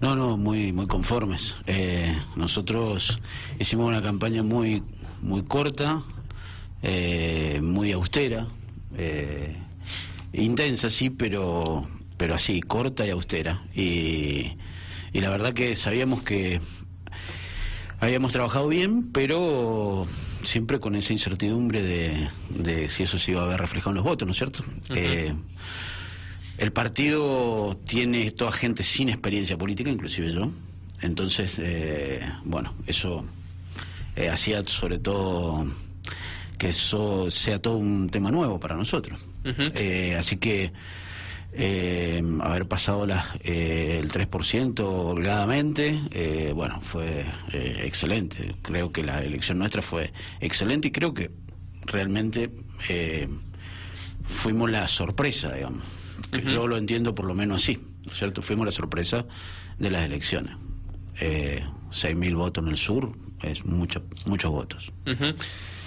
No, no, muy, muy conformes. Eh, nosotros hicimos una campaña muy, muy corta, eh, muy austera, eh, intensa sí, pero, pero así, corta y austera. Y, y la verdad que sabíamos que habíamos trabajado bien, pero siempre con esa incertidumbre de, de si eso se iba a ver reflejado en los votos, ¿no es cierto? El partido tiene toda gente sin experiencia política, inclusive yo. Entonces, eh, bueno, eso eh, hacía sobre todo que eso sea todo un tema nuevo para nosotros. Eh, así que eh, haber pasado la, eh, el 3% holgadamente, eh, bueno, fue excelente. Creo que la elección nuestra fue excelente y creo que realmente eh, fuimos la sorpresa, digamos. Que Yo lo entiendo por lo menos así, ¿no es cierto? Fuimos la sorpresa de las elecciones. Eh, 6.000 votos en el sur es mucho, muchos votos.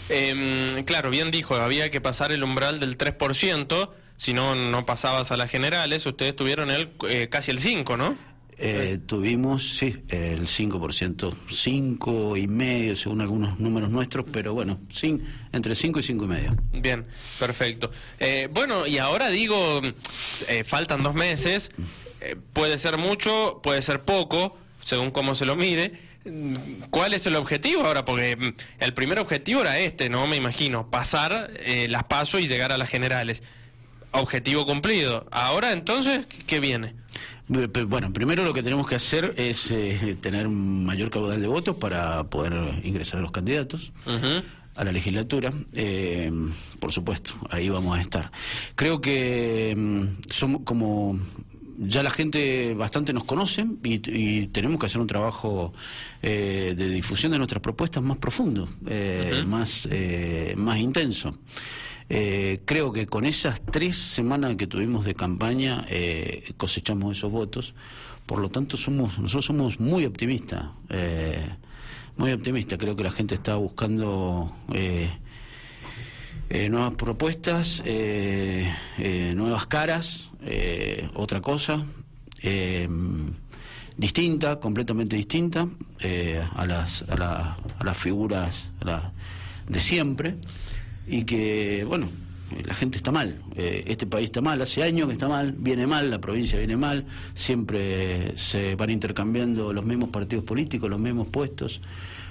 Em, claro, bien dijo, había que pasar el umbral del 3%, si no, no pasabas a las generales, ustedes tuvieron el, eh, casi el 5%, ¿no? Eh, tuvimos, sí, el 5%, 5 y medio según algunos números nuestros, pero bueno, cin- entre 5 y 5 y medio. Bien, perfecto. Eh, bueno, y ahora digo, eh, faltan dos meses, eh, puede ser mucho, puede ser poco, según cómo se lo mire. ¿Cuál es el objetivo ahora? Porque mm, el primer objetivo era este, ¿no? Me imagino, pasar eh, las pasos y llegar a las generales. Objetivo cumplido. Ahora entonces, ¿qué- ¿qué viene? Bueno, primero lo que tenemos que hacer es eh, tener un mayor caudal de votos para poder ingresar a los candidatos a la legislatura. Eh, por supuesto, ahí vamos a estar. Creo que mm, somos como ya la gente bastante nos conoce y, y tenemos que hacer un trabajo eh, de difusión de nuestras propuestas más profundo, eh, más, eh, más intenso. Eh, creo que con esas tres semanas que tuvimos de campaña eh, cosechamos esos votos. Por lo tanto, somos nosotros somos muy optimistas. eh, muy optimistas. Creo que la gente está buscando eh, eh, nuevas propuestas, eh, nuevas caras, otra cosa. distinta, completamente distinta a, las, a, la- a las figuras a la- de siempre y que, bueno, la gente está mal, eh, este país está mal, hace años que está mal, viene mal, la provincia viene mal, siempre se van intercambiando los mismos partidos políticos, los mismos puestos,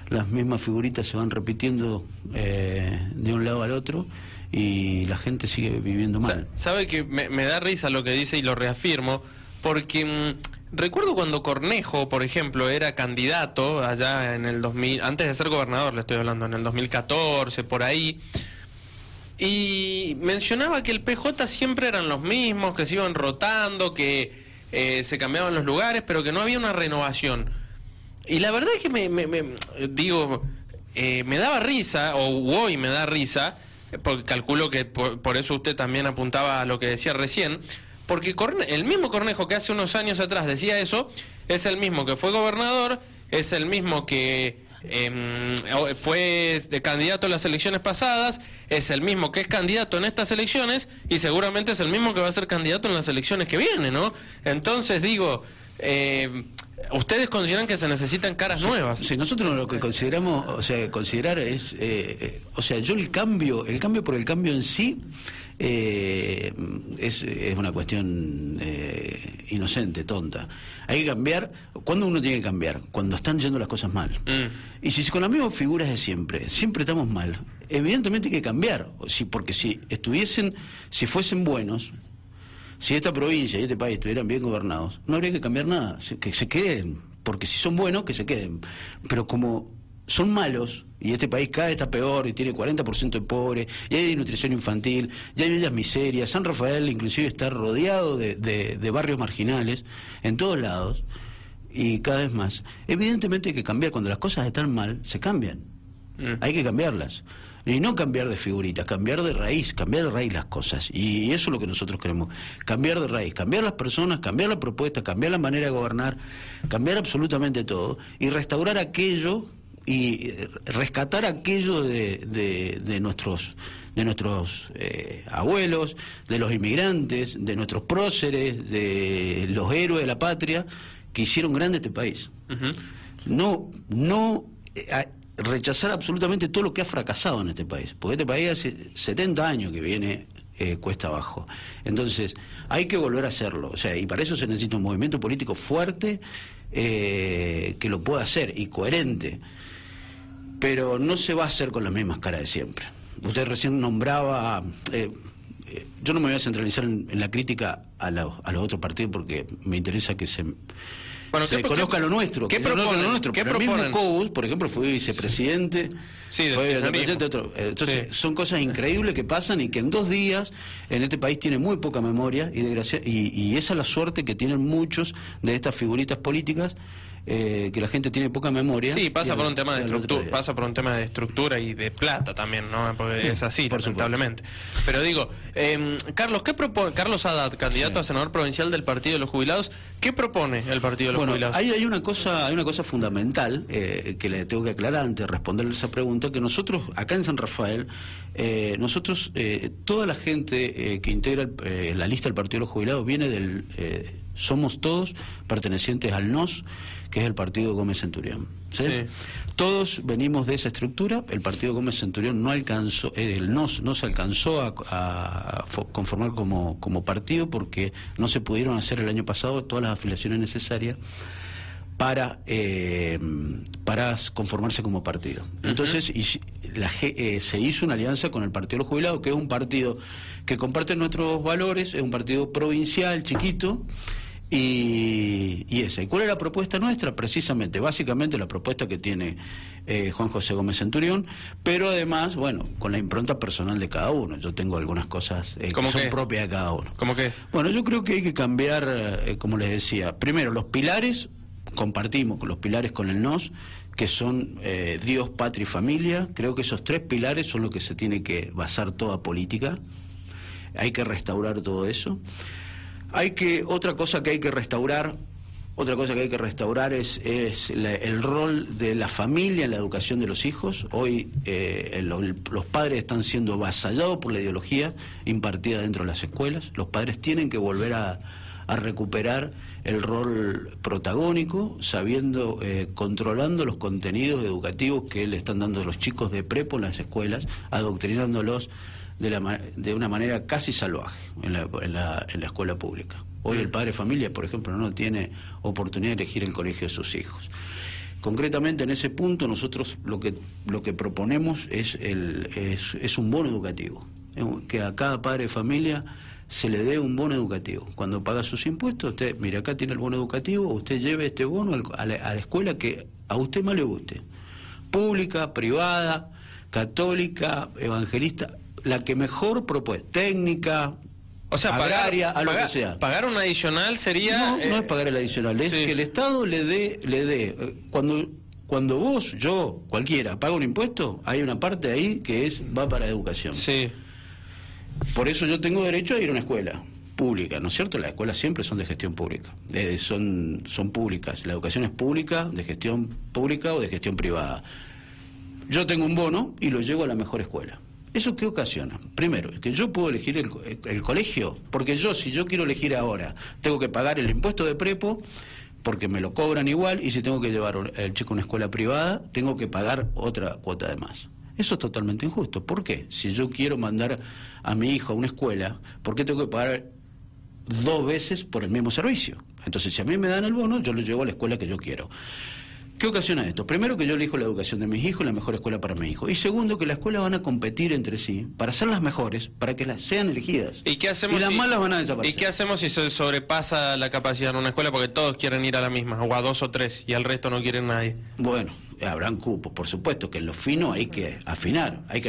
las mismas figuritas se van repitiendo eh, de un lado al otro y la gente sigue viviendo mal. Sabe que me, me da risa lo que dice y lo reafirmo, porque mm, recuerdo cuando Cornejo, por ejemplo, era candidato allá en el 2000, antes de ser gobernador, le estoy hablando, en el 2014, por ahí, y mencionaba que el PJ siempre eran los mismos, que se iban rotando, que eh, se cambiaban los lugares, pero que no había una renovación. Y la verdad es que me, me- me- digo, eh, me daba risa, o hoy me da risa, porque calculo que por, eso usted también apuntaba a lo que decía recién, porque el mismo Cornejo que hace unos años atrás decía eso, es el mismo que fue gobernador, es el mismo que em, fue de candidato en las elecciones pasadas, es el mismo que es candidato en estas elecciones y seguramente es el mismo que va a ser candidato en las elecciones que vienen, ¿no? Entonces digo, eh, ustedes consideran que se necesitan caras nuevas. Sí, nosotros lo que consideramos, o sea, considerar es, eh, eh, o sea, yo el cambio, el cambio por el cambio en sí eh, es, es una cuestión eh, inocente, tonta. Hay que cambiar, ¿cuándo uno tiene que cambiar? Cuando están yendo las cosas mal. Mm. Y si con las mismas figuras de siempre, siempre estamos mal, evidentemente hay que cambiar, si, porque si estuviesen, si fuesen buenos, si esta provincia y este país estuvieran bien gobernados, no habría que cambiar nada, que se queden, porque si son buenos, que se queden. Pero como son malos, y este país cada vez está peor, y tiene 40% de pobres, y hay desnutrición infantil, y hay villas miserias, San Rafael inclusive está rodeado de, de- de barrios marginales, en todos lados, y cada vez más. Evidentemente hay que cambiar, cuando las cosas están mal, se cambian. Mm. Hay que cambiarlas. Y no cambiar de figuritas, cambiar de raíz, cambiar de raíz las cosas. Y eso es lo que nosotros queremos, cambiar de raíz, cambiar las personas, cambiar la propuesta, cambiar la manera de gobernar, cambiar absolutamente todo y restaurar aquello y eh, rescatar aquello de, de- de nuestros de nuestros eh, abuelos, de los inmigrantes, de nuestros próceres, de los héroes de la patria que hicieron grande este país. No, no eh, rechazar absolutamente todo lo que ha fracasado en este país, porque este país hace 70 años que viene eh, cuesta abajo. Entonces, hay que volver a hacerlo. O sea, y para eso se necesita un movimiento político fuerte eh, que lo pueda hacer y coherente. Pero no se va a hacer con las mismas caras de siempre. Usted recién nombraba. Eh, yo no me voy a centralizar en, la crítica a, los otros partidos porque me interesa que se bueno, se conozca lo nuestro. ¿Qué proponen? Lo nuestro. ¿Qué proponen? Mismo por ejemplo, fue vicepresidente. Sí, fue vicepresidente otro. Entonces, son cosas increíbles que pasan y que en dos días en este país tiene muy poca memoria y, y, y esa es la suerte que tienen muchos de estas figuritas políticas eh, que la gente tiene poca memoria. Sí, pasa por un tema de estructura, pasa por un tema de estructura y de plata también, ¿no? Porque es así, lamentablemente. Pero digo, eh, Carlos, ¿qué propone Carlos Haddad, candidato a senador provincial del Partido de los Jubilados? ¿Qué propone el Partido de los Jubilados? Hay, hay una cosa, hay una cosa fundamental eh, que le tengo que aclarar antes de responderle esa pregunta, que nosotros acá en San Rafael, eh, nosotros toda la gente que integra la lista del Partido de los Jubilados viene del somos todos pertenecientes al NOS, que es el Partido Gómez Centurión. Todos venimos de esa estructura, el Partido Gómez Centurión no alcanzó, el NOS no se alcanzó a, conformar como, como partido porque no se pudieron hacer el año pasado todas las afiliaciones necesarias para, eh, para conformarse como partido. Entonces la, eh, se hizo una alianza con el Partido de los Jubilados, que es un partido que comparte nuestros valores, es un partido provincial, chiquito, y, y, esa. ¿Y cuál es la propuesta nuestra? Precisamente, básicamente la propuesta que tiene eh, Juan José Gómez Centurión, pero además, bueno, con la impronta personal de cada uno. Yo tengo algunas cosas eh, que son propias de cada uno. ¿Cómo qué? Bueno, yo creo que hay que cambiar, eh, como les decía, primero los pilares, compartimos los pilares con el NOS, que son Dios, patria y familia. Creo que esos tres pilares son los que se tiene que basar toda política. Hay que restaurar todo eso. Hay que, otra cosa que hay que restaurar, otra cosa que hay que restaurar es, es el rol de la familia en la educación de los hijos. Hoy eh, los padres están siendo avasallados por la ideología impartida dentro de las escuelas. Los padres tienen que volver a, recuperar el rol protagónico, sabiendo, eh, controlando los contenidos educativos que le están dando los chicos de prepo en las escuelas, adoctrinándolos de, la, de una manera casi salvaje en la, en la, en la escuela pública. Hoy el padre de familia, por ejemplo, no tiene oportunidad de elegir el colegio de sus hijos. Concretamente en ese punto nosotros lo que, lo que proponemos es, el, es, es un bono educativo, que a cada padre de familia se le dé un bono educativo. Cuando paga sus impuestos, usted, mire, acá tiene el bono educativo, usted lleve este bono a la, a la escuela que a usted más le guste. Pública, privada, católica, evangelista, la que mejor propuesta, técnica, o sea, agraria, pagar, a lo que sea. Pagar un adicional sería. No, no es pagar el adicional, es que el Estado le dé, le dé. Eh, cuando, cuando vos, yo, cualquiera, paga un impuesto, hay una parte ahí que es va para educación. Sí. Por eso yo tengo derecho a ir a una escuela pública, ¿no es cierto? Las escuelas siempre son de gestión pública, eh, son, son públicas. La educación es pública, de gestión pública o de gestión privada. Yo tengo un bono y lo llevo a la mejor escuela. ¿Eso qué ocasiona? Primero, que yo puedo elegir el, colegio, porque yo, si yo quiero elegir ahora, tengo que pagar el impuesto de prepo, porque me lo cobran igual, y si tengo que llevar el chico a una escuela privada, tengo que pagar otra cuota de más. Eso es totalmente injusto. ¿Por qué? Si yo quiero mandar a mi hijo a una escuela, ¿por qué tengo que pagar dos veces por el mismo servicio? Entonces, si a mí me dan el bono, yo lo llevo a la escuela que yo quiero. ¿Qué ocasiona esto? Primero que yo elijo la educación de mis hijos, la mejor escuela para mi hijo. Y segundo que las escuelas van a competir entre sí para ser las mejores, para que las sean elegidas. ¿Y qué hacemos? las malas van a desaparecer. ¿Y qué hacemos si se sobrepasa la capacidad en una escuela porque todos quieren ir a la misma, o a dos o tres, y al resto no quieren nadie? Bueno, habrán cupos, por supuesto, que en lo fino hay que afinar, hay que